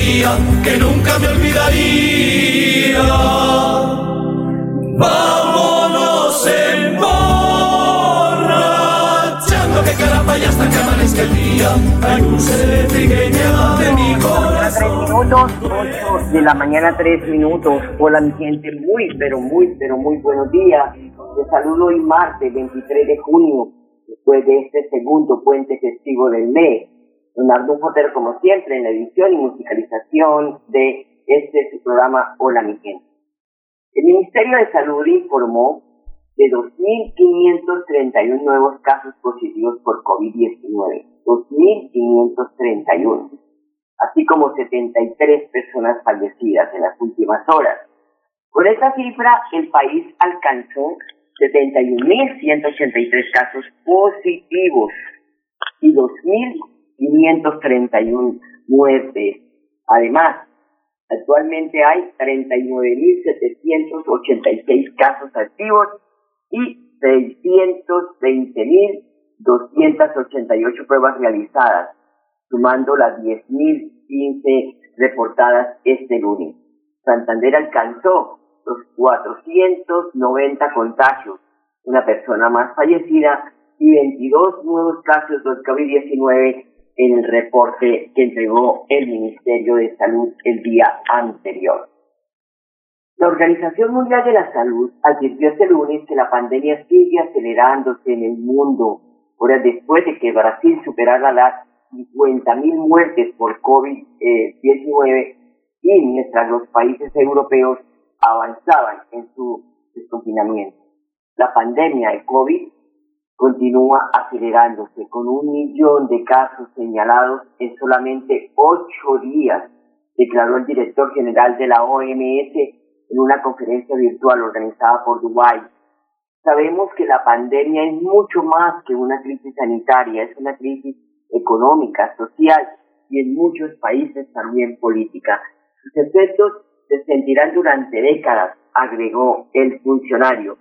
la que nunca me olvidaría. Vámonos emborrachando, que caramba, ya hasta que amanezca el día. Ay, dulce trigueña de mi corazón. minutos, 8 de la mañana, tres minutos. Hola mi gente, muy, pero muy, pero muy buenos días. Les saludo hoy martes 23 de junio, después de este segundo puente festivo del mes. Leonardo Fotero, como siempre, en la edición y musicalización de este su programa Hola mi gente. El Ministerio de Salud informó de 2.531 nuevos casos positivos por COVID-19. 2.531 así como 73 personas fallecidas en las últimas horas. Con esta cifra, el país alcanzó 71.183 casos positivos y 2.531 muertes. Además, actualmente hay 39.786 casos activos y 620.288 pruebas realizadas sumando las 10.015 reportadas este lunes. Santander alcanzó los 490 contagios, una persona más fallecida y 22 nuevos casos de COVID-19 en el reporte que entregó el Ministerio de Salud el día anterior. La Organización Mundial de la Salud advirtió este lunes que la pandemia sigue acelerándose en el mundo, horas después de que Brasil superara las 50.000 muertes por COVID-19 y mientras los países europeos avanzaban en su desconfinamiento. La pandemia de COVID continúa acelerándose con un millón de casos señalados en solamente ocho días, declaró el director general de la OMS en una conferencia virtual organizada por Dubái. Sabemos que la pandemia es mucho más que una crisis sanitaria, es una crisis económica, social y en muchos países también política. Sus efectos se sentirán durante décadas, agregó el funcionario.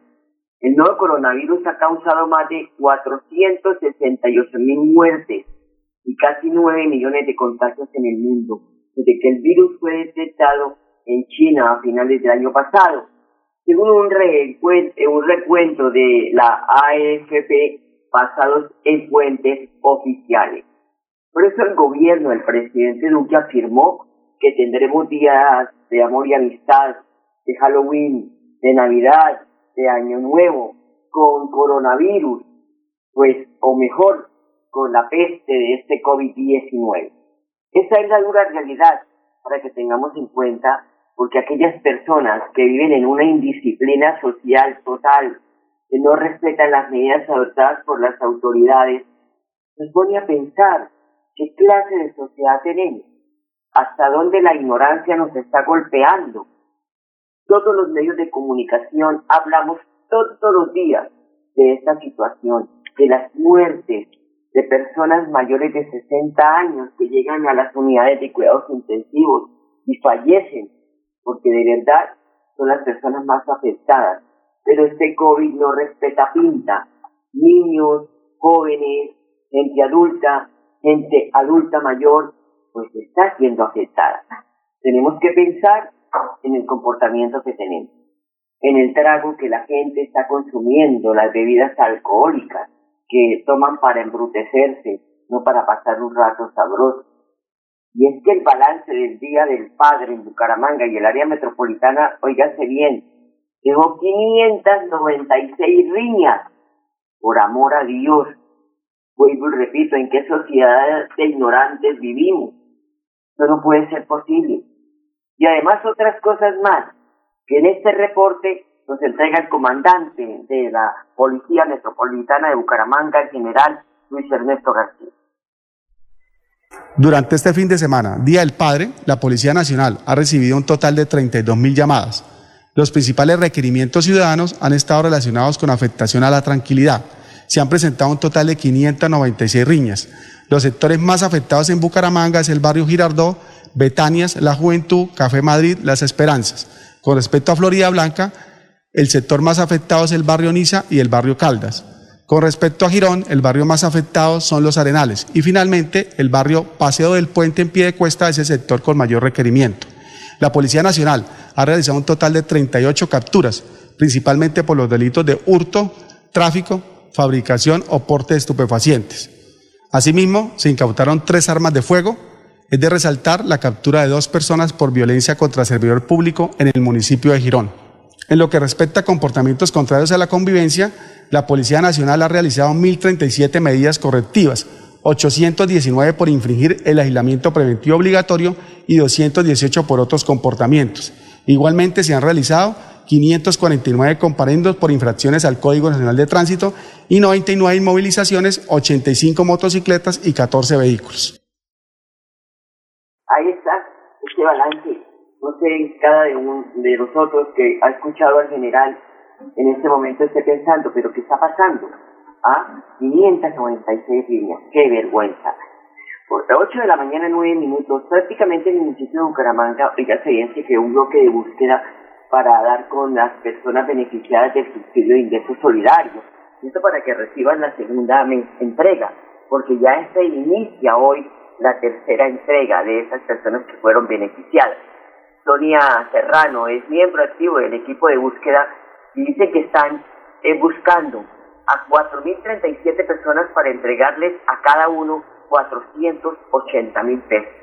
El nuevo coronavirus ha causado más de 468 mil muertes y casi 9 millones de contagios en el mundo, desde que el virus fue detectado en China a finales del año pasado. Según un, recuento, de la AFP, basados en fuentes oficiales. Por eso el gobierno del presidente Duque afirmó que tendremos días de amor y amistad, de Halloween, de Navidad, de Año Nuevo, con coronavirus, pues, o mejor, con la peste de este COVID-19. Esa es la dura realidad para que tengamos en cuenta, porque aquellas personas que viven en una indisciplina social total, que no respetan las medidas adoptadas por las autoridades, nos pone a pensar qué clase de sociedad tenemos, hasta dónde la ignorancia nos está golpeando. Todos los medios de comunicación hablamos todos los días de esta situación, de las muertes de personas mayores de 60 años que llegan a las unidades de cuidados intensivos y fallecen, porque de verdad son las personas más afectadas pero este COVID no respeta pinta. Niños, jóvenes, gente adulta, gente adulta mayor, pues está siendo afectada. Tenemos que pensar en el comportamiento que tenemos, en el trago que la gente está consumiendo, las bebidas alcohólicas que toman para embrutecerse, no para pasar un rato sabroso. Y es que el balance del Día del Padre en Bucaramanga y el área metropolitana, oígase bien, dejó 596 riñas. Por amor a Dios, vuelvo y repito, ¿en qué sociedad de ignorantes vivimos? Eso no puede ser posible. Y además otras cosas más, que en este reporte nos entrega el comandante de la Policía Metropolitana de Bucaramanga, el general Luis Ernesto García. Durante este fin de semana, Día del Padre, la Policía Nacional ha recibido un total de 32 mil llamadas. Los principales requerimientos ciudadanos han estado relacionados con afectación a la tranquilidad. Se han presentado un total de 596 riñas. Los sectores más afectados en Bucaramanga es el barrio Girardó, Betanias, La Juventud, Café Madrid, Las Esperanzas. Con respecto a Florida Blanca, el sector más afectado es el barrio Niza y el barrio Caldas. Con respecto a Girón, el barrio más afectado son los Arenales. Y finalmente, el barrio Paseo del Puente en pie de cuesta es el sector con mayor requerimiento. La Policía Nacional ha realizado un total de 38 capturas, principalmente por los delitos de hurto, tráfico, fabricación o porte de estupefacientes. Asimismo, se incautaron tres armas de fuego. Es de resaltar la captura de dos personas por violencia contra servidor público en el municipio de Girón. En lo que respecta a comportamientos contrarios a la convivencia, la Policía Nacional ha realizado 1.037 medidas correctivas, 819 por infringir el aislamiento preventivo obligatorio y 218 por otros comportamientos. Igualmente se han realizado 549 comparendos por infracciones al Código Nacional de Tránsito y 99 inmovilizaciones, 85 motocicletas y 14 vehículos. Ahí está este balance no sé, cada de, de nosotros que ha escuchado al general en este momento esté pensando, pero ¿qué está pasando? ¿Ah? 596 líneas, qué vergüenza. Por 8 de la mañana, 9 minutos, prácticamente en el municipio de Bucaramanga, oiga, se que un bloque de búsqueda para dar con las personas beneficiadas del subsidio de ingresos solidarios. Esto para que reciban la segunda entrega, porque ya se inicia hoy la tercera entrega de esas personas que fueron beneficiadas. Sonia Serrano es miembro activo del equipo de búsqueda y dice que están eh, buscando a 4.037 personas para entregarles a cada uno 480 mil pesos.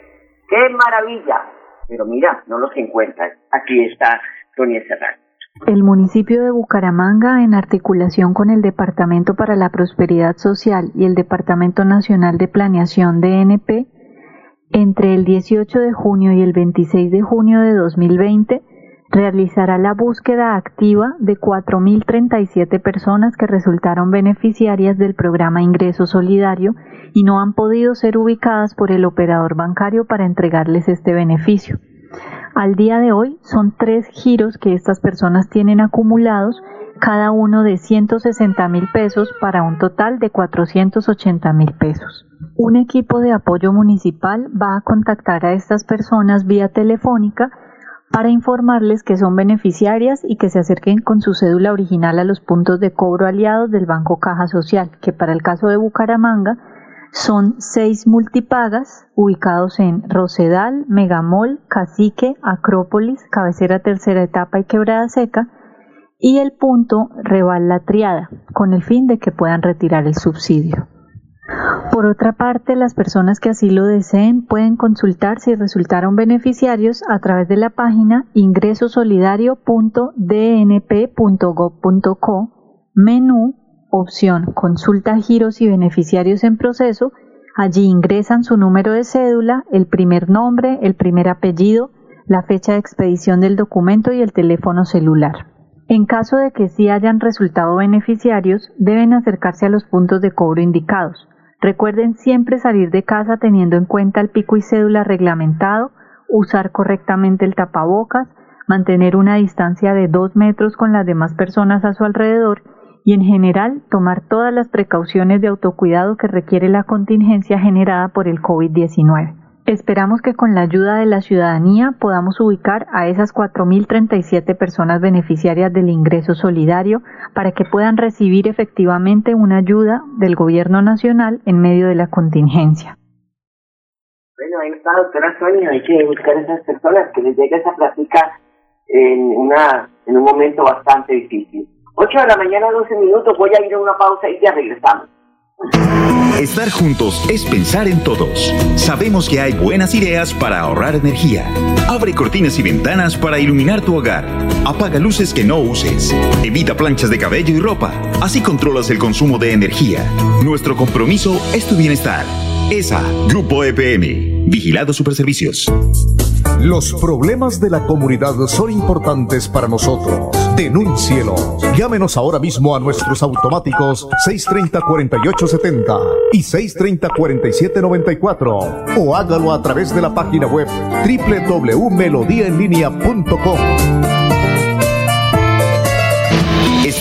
¡Qué maravilla! Pero mira, no los encuentran. Aquí está Sonia Serrano. El municipio de Bucaramanga, en articulación con el Departamento para la Prosperidad Social y el Departamento Nacional de Planeación DNP, entre el 18 de junio y el 26 de junio de 2020, realizará la búsqueda activa de 4.037 personas que resultaron beneficiarias del programa Ingreso Solidario y no han podido ser ubicadas por el operador bancario para entregarles este beneficio. Al día de hoy son tres giros que estas personas tienen acumulados, cada uno de 160 mil pesos para un total de 480 mil pesos. Un equipo de apoyo municipal va a contactar a estas personas vía telefónica para informarles que son beneficiarias y que se acerquen con su cédula original a los puntos de cobro aliados del Banco Caja Social, que para el caso de Bucaramanga son seis multipagas ubicados en Rosedal, Megamol, Cacique, Acrópolis, Cabecera Tercera Etapa y Quebrada Seca, y el punto Reval La Triada, con el fin de que puedan retirar el subsidio. Por otra parte, las personas que así lo deseen pueden consultar si resultaron beneficiarios a través de la página ingresosolidario.dnp.gov.co, menú, opción Consulta giros y beneficiarios en proceso. Allí ingresan su número de cédula, el primer nombre, el primer apellido, la fecha de expedición del documento y el teléfono celular. En caso de que sí hayan resultado beneficiarios, deben acercarse a los puntos de cobro indicados. Recuerden siempre salir de casa teniendo en cuenta el pico y cédula reglamentado, usar correctamente el tapabocas, mantener una distancia de dos metros con las demás personas a su alrededor y en general tomar todas las precauciones de autocuidado que requiere la contingencia generada por el COVID-19. Esperamos que con la ayuda de la ciudadanía podamos ubicar a esas 4.037 personas beneficiarias del ingreso solidario para que puedan recibir efectivamente una ayuda del gobierno nacional en medio de la contingencia. Bueno, ahí está, doctora Sonia, hay que buscar a esas personas que les llegue esa plática en, una, en un momento bastante difícil. 8 de la mañana, 12 minutos, voy a ir a una pausa y ya regresamos. Estar juntos es pensar en todos. Sabemos que hay buenas ideas para ahorrar energía. Abre cortinas y ventanas para iluminar tu hogar. Apaga luces que no uses. Evita planchas de cabello y ropa. Así controlas el consumo de energía. Nuestro compromiso es tu bienestar. ESA, Grupo EPM. Vigilado Superservicios. Los problemas de la comunidad son importantes para nosotros. Denúncielos. Llámenos ahora mismo a nuestros automáticos 630-4870 y 630-4794 o hágalo a través de la página web www.melodiaenlinea.com.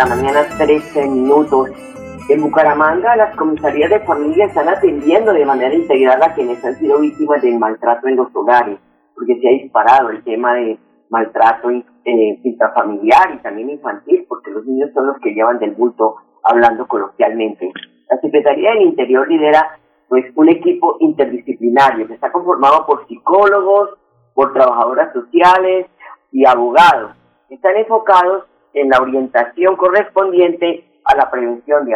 La mañana 13 minutos. En Bucaramanga, las comisarías de familia están atendiendo de manera integral a quienes han sido víctimas del maltrato en los hogares, porque se ha disparado el tema de maltrato eh, intrafamiliar y también infantil, porque los niños son los que llevan del bulto hablando coloquialmente. La Secretaría del Interior lidera pues un equipo interdisciplinario que está conformado por psicólogos, por trabajadoras sociales y abogados. Están enfocados en la orientación correspondiente a la prevención de,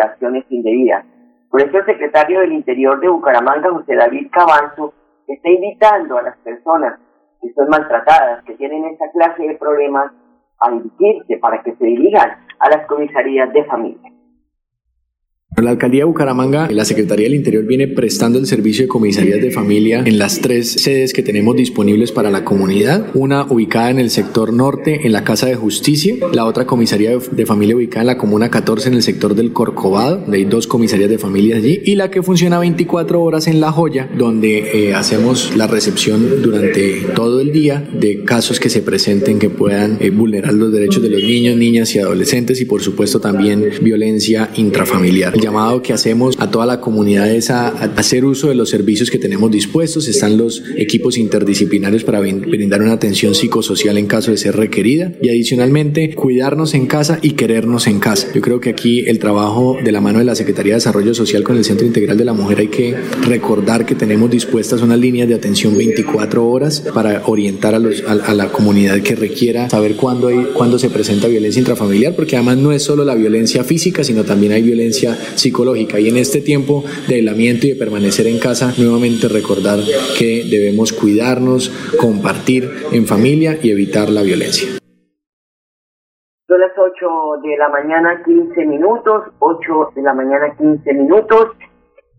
acciones indebidas. Por eso el secretario del Interior de Bucaramanga, José David Cabanzo, está invitando a las personas que son maltratadas, que tienen esta clase de problemas, a dirigirse para que se dirijan a las comisarías de familia. La alcaldía de Bucaramanga la Secretaría del Interior viene prestando el servicio de comisarías de familia en las tres sedes que tenemos disponibles para la comunidad. Una ubicada en el sector norte, en la Casa de Justicia. La otra comisaría de familia ubicada en la Comuna 14, en el sector del Corcovado. Hay dos comisarías de familia allí. Y la que funciona 24 horas en La Joya, donde eh, hacemos la recepción durante todo el día de casos que se presenten que puedan eh, vulnerar los derechos de los niños, niñas y adolescentes y por supuesto también violencia intrafamiliar llamado que hacemos a toda la comunidad es a, hacer uso de los servicios que tenemos dispuestos. Están los equipos interdisciplinarios para brindar una atención psicosocial en caso de ser requerida y adicionalmente cuidarnos en casa y querernos en casa. Yo creo que aquí el trabajo de la mano de la Secretaría de Desarrollo Social con el Centro Integral de la Mujer hay que recordar que tenemos dispuestas unas líneas de atención 24 horas para orientar a, los, a, la comunidad que requiera saber cuándo, hay, cuándo se presenta violencia intrafamiliar, porque además no es solo la violencia física, sino también hay violencia psicológica. Y en este tiempo de aislamiento y de permanecer en casa, nuevamente recordar que debemos cuidarnos, compartir en familia y evitar la violencia. Son las 8 de la mañana 15 minutos, 8 de la mañana 15 minutos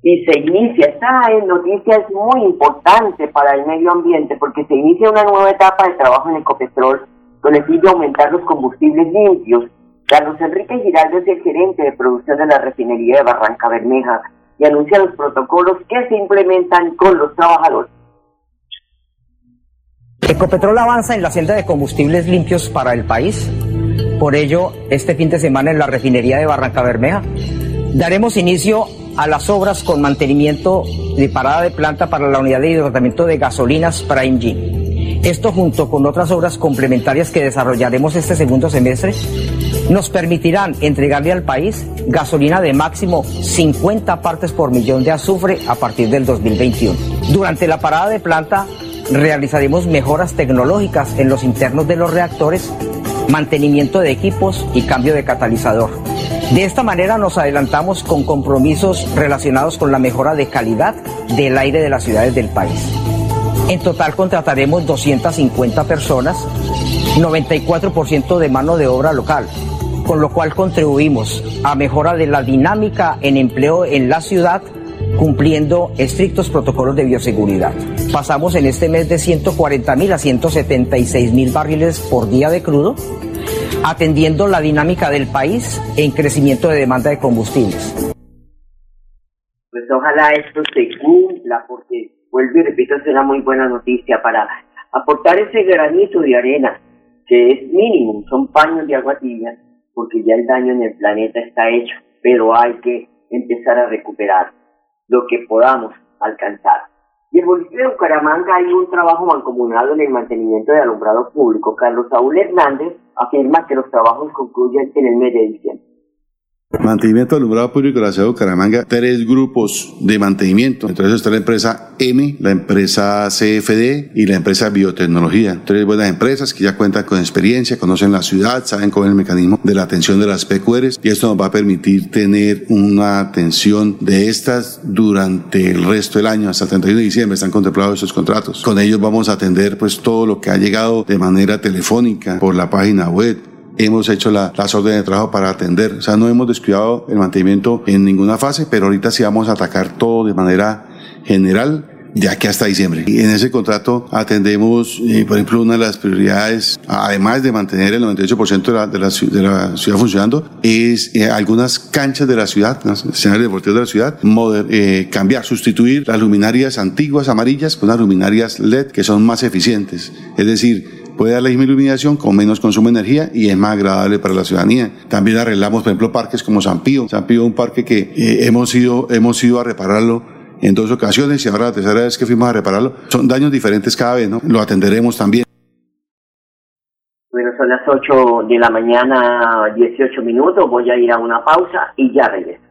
y se inicia, esta noticia es muy importante para el medio ambiente porque se inicia una nueva etapa de trabajo en Ecopetrol con el fin de aumentar los combustibles limpios Carlos Enrique Giraldo es el gerente de producción de la refinería de Barranca Bermeja y anuncia los protocolos que se implementan con los trabajadores. Ecopetrol avanza en la senda de combustibles limpios para el país. Por ello, este fin de semana en la refinería de Barranca Bermeja daremos inicio a las obras con mantenimiento de parada de planta para la unidad de tratamiento de gasolinas Prime G. Esto junto con otras obras complementarias que desarrollaremos este segundo semestre nos permitirán entregarle al país gasolina de máximo 50 partes por millón de azufre a partir del 2021. Durante la parada de planta realizaremos mejoras tecnológicas en los internos de los reactores, mantenimiento de equipos y cambio de catalizador. De esta manera nos adelantamos con compromisos relacionados con la mejora de calidad del aire de las ciudades del país. En total contrataremos 250 personas, 94% de mano de obra local, con lo cual contribuimos a mejora de la dinámica en empleo en la ciudad cumpliendo estrictos protocolos de bioseguridad. Pasamos en este mes de 140 mil a 176 mil barriles por día de crudo, atendiendo la dinámica del país en crecimiento de demanda de combustibles. Pues ojalá esto se cumpla, porque vuelvo y repito, será muy buena noticia para aportar ese granito de arena, que es mínimo, son paños de agua porque ya el daño en el planeta está hecho, pero hay que empezar a recuperar lo que podamos alcanzar. Y el municipio de Bucaramanga hay un trabajo mancomunado en el mantenimiento de alumbrado público. Carlos Saúl Hernández afirma que los trabajos concluyen en el mes de diciembre. Mantenimiento alumbrado público de la ciudad de Bucaramanga, tres grupos de mantenimiento. Entonces está la empresa M, la empresa CFD y la empresa Biotecnología. Tres buenas empresas que ya cuentan con experiencia, conocen la ciudad, saben cómo es el mecanismo de la atención de las PQRs y esto nos va a permitir tener una atención de estas durante el resto del año, hasta el 31 de diciembre están contemplados esos contratos. Con ellos vamos a atender pues todo lo que ha llegado de manera telefónica por la página web, hemos hecho la, las órdenes de trabajo para atender. O sea, no hemos descuidado el mantenimiento en ninguna fase, pero ahorita sí vamos a atacar todo de manera general de aquí hasta diciembre. Y en ese contrato atendemos, eh, por ejemplo, una de las prioridades, además de mantener el 98% de la, de, la, de la, ciudad funcionando, es eh, algunas canchas de la ciudad, escenarios deportivos de la ciudad, moder, eh, cambiar, sustituir las luminarias antiguas amarillas con las luminarias LED que son más eficientes. Es decir, puede dar la misma iluminación con menos consumo de energía y es más agradable para la ciudadanía. También arreglamos, por ejemplo, parques como San Pío. San Pío es un parque que eh, hemos, ido, hemos ido a repararlo en dos ocasiones y ahora la tercera vez que fuimos a repararlo. Son daños diferentes cada vez, ¿no? Lo atenderemos también. Bueno, son las 8 de la mañana, 18 minutos. Voy a ir a una pausa y ya regreso.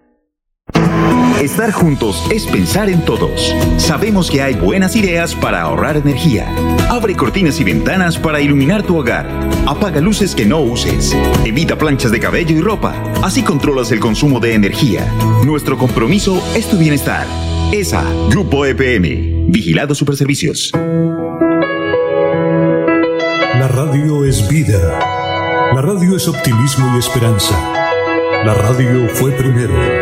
Estar juntos es pensar en todos. Sabemos que hay buenas ideas para ahorrar energía. Abre cortinas y ventanas para iluminar tu hogar. Apaga luces que no uses. Evita planchas de cabello y ropa. Así controlas el consumo de energía. Nuestro compromiso es tu bienestar. ESA, Grupo EPM. Vigilado Superservicios. La radio es vida. La radio es optimismo y esperanza. La radio fue primero.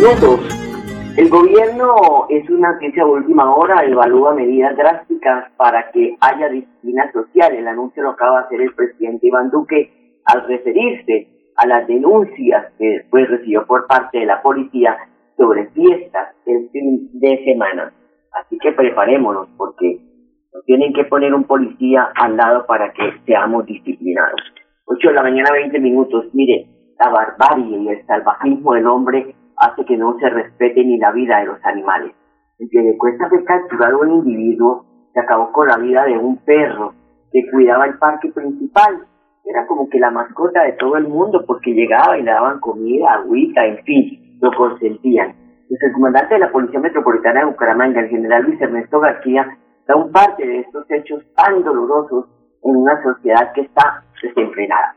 Minutos. El gobierno, es una noticia de última hora, evalúa medidas drásticas para que haya disciplina social. El anuncio lo acaba de hacer el presidente Iván Duque al referirse a las denuncias que después recibió por parte de la policía sobre fiestas el fin de semana. Así que preparémonos porque nos tienen que poner un policía al lado para que seamos disciplinados. 8 de la mañana, 20 minutos. Mire, la barbarie y el salvajismo del hombre hace que no se respete ni la vida de los animales. En Piedecuesta fue capturado un individuo que acabó con la vida de un perro que cuidaba el parque principal. Era como que la mascota de todo el mundo porque llegaba y le daban comida, agüita, en fin, lo consentían. Entonces, el comandante de la Policía Metropolitana de Bucaramanga, el general Luis Ernesto García, da un parte de estos hechos tan dolorosos en una sociedad que está desenfrenada.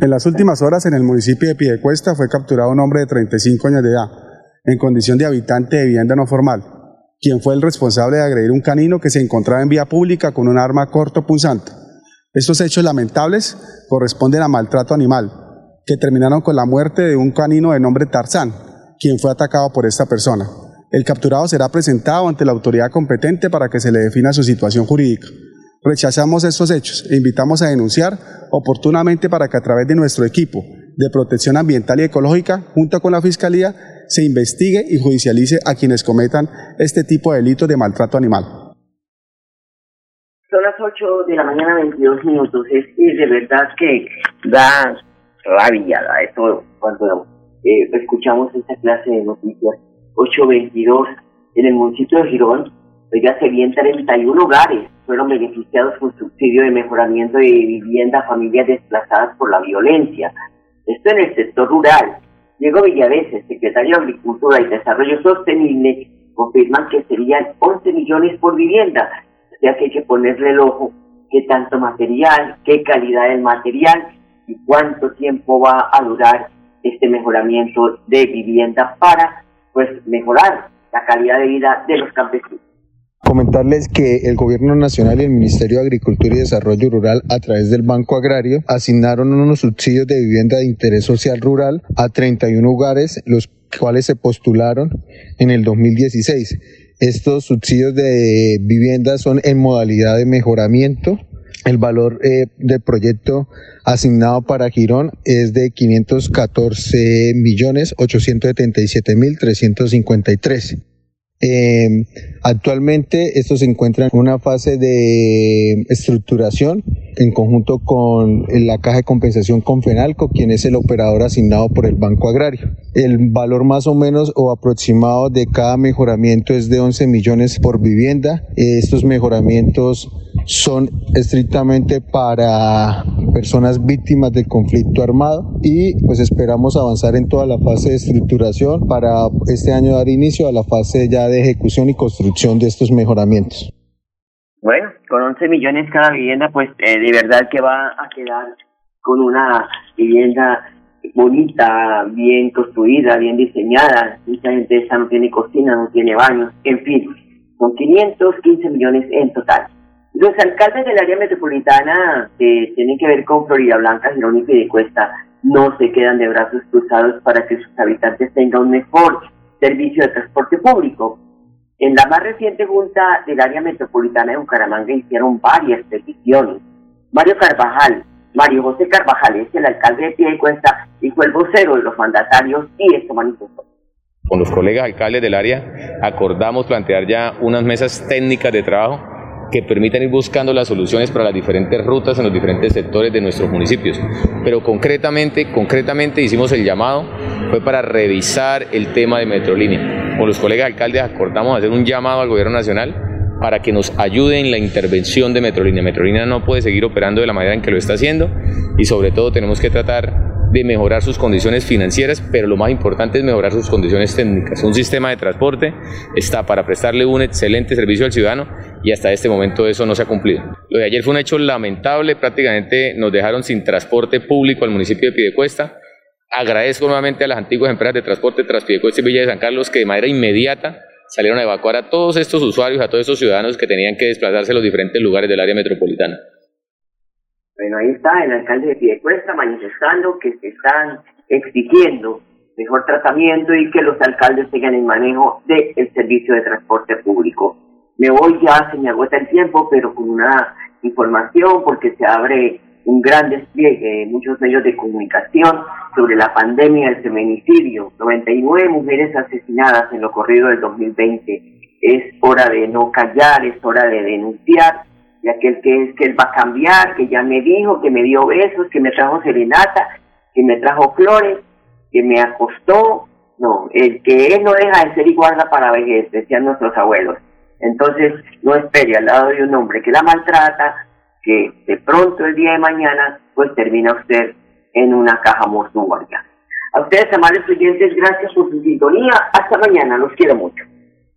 En las últimas horas, en el municipio de Piedecuesta, fue capturado un hombre de 35 años de edad, en condición de habitante de vivienda no formal, quien fue el responsable de agredir un canino que se encontraba en vía pública con un arma corto punzante. Estos hechos lamentables corresponden a maltrato animal, que terminaron con la muerte de un canino de nombre Tarzán, quien fue atacado por esta persona. El capturado será presentado ante la autoridad competente para que se le defina su situación jurídica. Rechazamos estos hechos e invitamos a denunciar oportunamente para que a través de nuestro equipo de protección ambiental y ecológica, junto con la Fiscalía, se investigue y judicialice a quienes cometan este tipo de delitos de maltrato animal. Son las 8 de la mañana, 22 minutos. Es de verdad que da rabia da eso cuando eh, escuchamos esta clase de noticias. 822 en el municipio de Girón, ya se bien 31 hogares fueron beneficiados con subsidio de mejoramiento de vivienda a familias desplazadas por la violencia. Esto en el sector rural. Diego Villaveses, secretario de Agricultura y Desarrollo Sostenible, confirman que serían 11 millones por vivienda. O sea que hay que ponerle el ojo qué tanto material, qué calidad del material y cuánto tiempo va a durar este mejoramiento de vivienda para pues mejorar la calidad de vida de los campesinos. Comentarles que el Gobierno Nacional y el Ministerio de Agricultura y Desarrollo Rural, a través del Banco Agrario, asignaron unos subsidios de vivienda de interés social rural a 31 hogares, los cuales se postularon en el 2016. Estos subsidios de vivienda son en modalidad de mejoramiento. El valor eh, del proyecto asignado para Girón es de 514 millones 877 mil 353. Eh, actualmente esto se encuentra en una fase de estructuración en conjunto con la Caja de Compensación Confenalco, quien es el operador asignado por el Banco Agrario. El valor más o menos o aproximado de cada mejoramiento es de 11 millones por vivienda. Estos mejoramientos son estrictamente para personas víctimas del conflicto armado y pues esperamos avanzar en toda la fase de estructuración para este año dar inicio a la fase ya de ejecución y construcción de estos mejoramientos. Bueno, con 11 millones cada vivienda, pues eh, de verdad que va a quedar con una vivienda bonita, bien construida, bien diseñada. Mucha gente no tiene cocina, no tiene baños, en fin, son 515 millones en total. Los alcaldes del área metropolitana que tienen que ver con Florida Blanca, Girón y Piedecuesta no se quedan de brazos cruzados para que sus habitantes tengan un mejor servicio de transporte público. En la más reciente junta del área metropolitana de Bucaramanga hicieron varias peticiones. Mario Carvajal, Mario José Carvajal es el alcalde de Piedecuesta y fue el vocero de los mandatarios y esto manifestó. Con los colegas alcaldes del área acordamos plantear ya unas mesas técnicas de trabajo que permitan ir buscando las soluciones para las diferentes rutas en los diferentes sectores de nuestros municipios. Pero concretamente, concretamente hicimos el llamado, fue para revisar el tema de Metrolínea. Con los colegas alcaldes acordamos hacer un llamado al gobierno nacional para que nos ayude en la intervención de Metrolínea. Metrolínea no puede seguir operando de la manera en que lo está haciendo y sobre todo tenemos que tratar de mejorar sus condiciones financieras, pero lo más importante es mejorar sus condiciones técnicas. Un sistema de transporte está para prestarle un excelente servicio al ciudadano y hasta este momento eso no se ha cumplido. Lo de ayer fue un hecho lamentable, prácticamente nos dejaron sin transporte público al municipio de Pidecuesta. Agradezco nuevamente a las antiguas empresas de transporte Transpidecuesta y Villa de San Carlos que de manera inmediata salieron a evacuar a todos estos usuarios, a todos estos ciudadanos que tenían que desplazarse a los diferentes lugares del área metropolitana. Bueno, ahí está el alcalde de Piedecuesta manifestando que se están exigiendo mejor tratamiento y que los alcaldes tengan el manejo del servicio de transporte público. Me voy ya, se me agota el tiempo, pero con una información porque se abre un gran despliegue en muchos medios de comunicación sobre la pandemia del feminicidio. 99 mujeres asesinadas en lo corrido del 2020. Es hora de no callar, es hora de denunciar y aquel que es que él va a cambiar, que ya me dijo, que me dio besos, que me trajo serenata, que me trajo flores, que me acostó. No, el que él no deja de ser y guarda para vejez, decían nuestros abuelos. Entonces, no espere al lado de un hombre que la maltrata, que de pronto el día de mañana, pues termina usted en una caja mortuoria. A ustedes, amables oyentes, gracias por su sintonía. Hasta mañana, los quiero mucho.